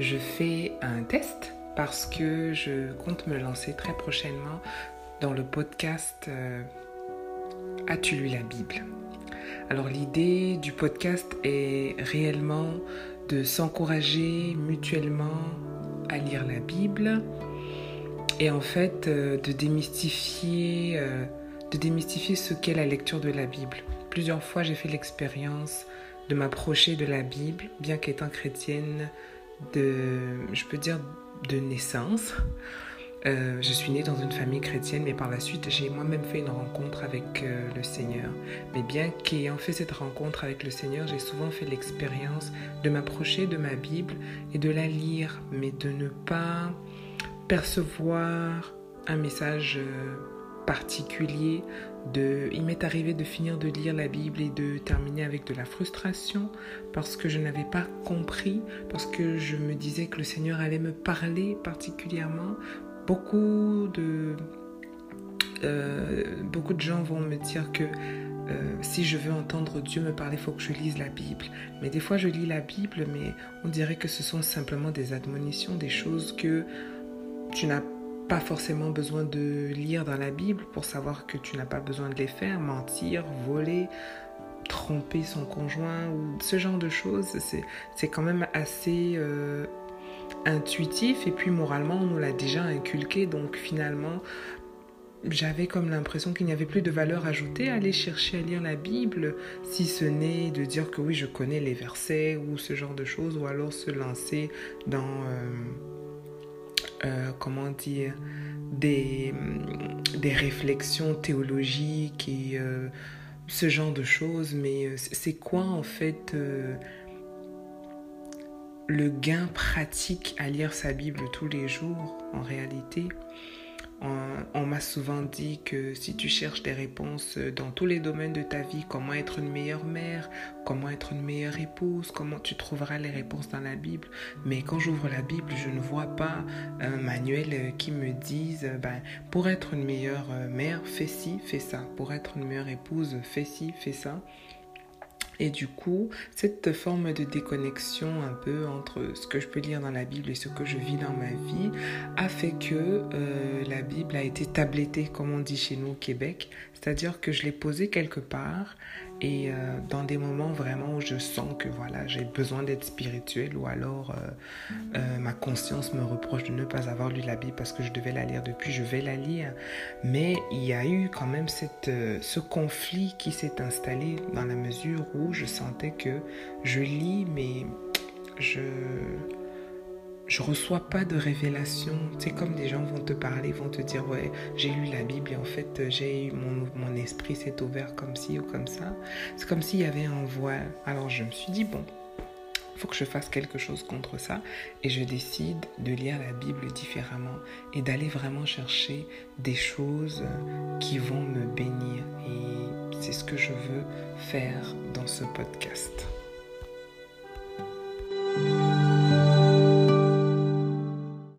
je fais un test parce que je compte me lancer très prochainement dans le podcast euh, As-tu lu la Bible? Alors l'idée du podcast est réellement de s'encourager mutuellement à lire la Bible et en fait euh, de démystifier, euh, de démystifier ce qu'est la lecture de la Bible. Plusieurs fois j'ai fait l'expérience de m'approcher de la Bible, bien qu'étant chrétienne de, je peux dire, de naissance. Euh, je suis née dans une famille chrétienne, mais par la suite, j'ai moi-même fait une rencontre avec euh, le Seigneur. Mais bien qu'ayant fait cette rencontre avec le Seigneur, j'ai souvent fait l'expérience de m'approcher de ma Bible et de la lire, mais de ne pas percevoir un message euh, particulier. Il m'est arrivé de finir de lire la Bible et de terminer avec de la frustration parce que je n'avais pas compris, parce que je me disais que le Seigneur allait me parler particulièrement. Beaucoup de, euh, beaucoup de gens vont me dire que euh, si je veux entendre Dieu me parler, il faut que je lise la Bible. Mais des fois, je lis la Bible, mais on dirait que ce sont simplement des admonitions, des choses que tu n'as pas forcément besoin de lire dans la Bible pour savoir que tu n'as pas besoin de les faire, mentir, voler, tromper son conjoint ou ce genre de choses. C'est quand même assez euh, intuitif et puis moralement on nous l'a déjà inculqué donc finalement j'avais comme l'impression qu'il n'y avait plus de valeur ajoutée à aller chercher à lire la Bible, si ce n'est de dire que oui, je connais les versets ou ce genre de choses, ou alors se lancer dans... Euh, euh, comment dire, des, des, réflexions théologiques et euh, ce genre de choses. Mais euh, c'est quoi en fait le gain pratique à lire sa Bible tous les jours en réalité? On, m'a souvent dit que si tu cherches des réponses dans tous les domaines de ta vie, comment être une meilleure mère, comment être une meilleure épouse, comment tu trouveras les réponses dans la Bible. Mais quand j'ouvre la Bible, je ne vois pas un manuel qui me dise, ben, pour être une meilleure mère, fais ci, fais ça. Pour être une meilleure épouse, fais ci, fais ça. Et du coup, cette forme de déconnexion un peu entre ce que je peux lire dans la Bible et ce que je vis dans ma vie a fait que euh, la Bible a été tablettée, comme on dit chez nous au Québec. C'est-à-dire que je l'ai posée quelque part et euh, dans des moments vraiment où je sens que voilà, j'ai besoin d'être spirituel ou alors euh, ma conscience me reproche de ne pas avoir lu la Bible parce que je devais la lire depuis, je vais la lire. Mais il y a eu quand même ce conflit qui s'est installé dans la mesure où je sentais que je lis, mais je je reçois pas de révélation. C'est comme des gens vont te parler, vont te dire ouais j'ai lu la Bible et en fait j'ai mon, mon esprit s'est ouvert comme ci ou comme ça. C'est comme s'il y avait un voile. Alors je me suis dit bon faut que je fasse quelque chose contre ça et je décide de lire la Bible différemment et d'aller vraiment chercher des choses qui vont me bénir et c'est ce que je veux faire dans ce podcast.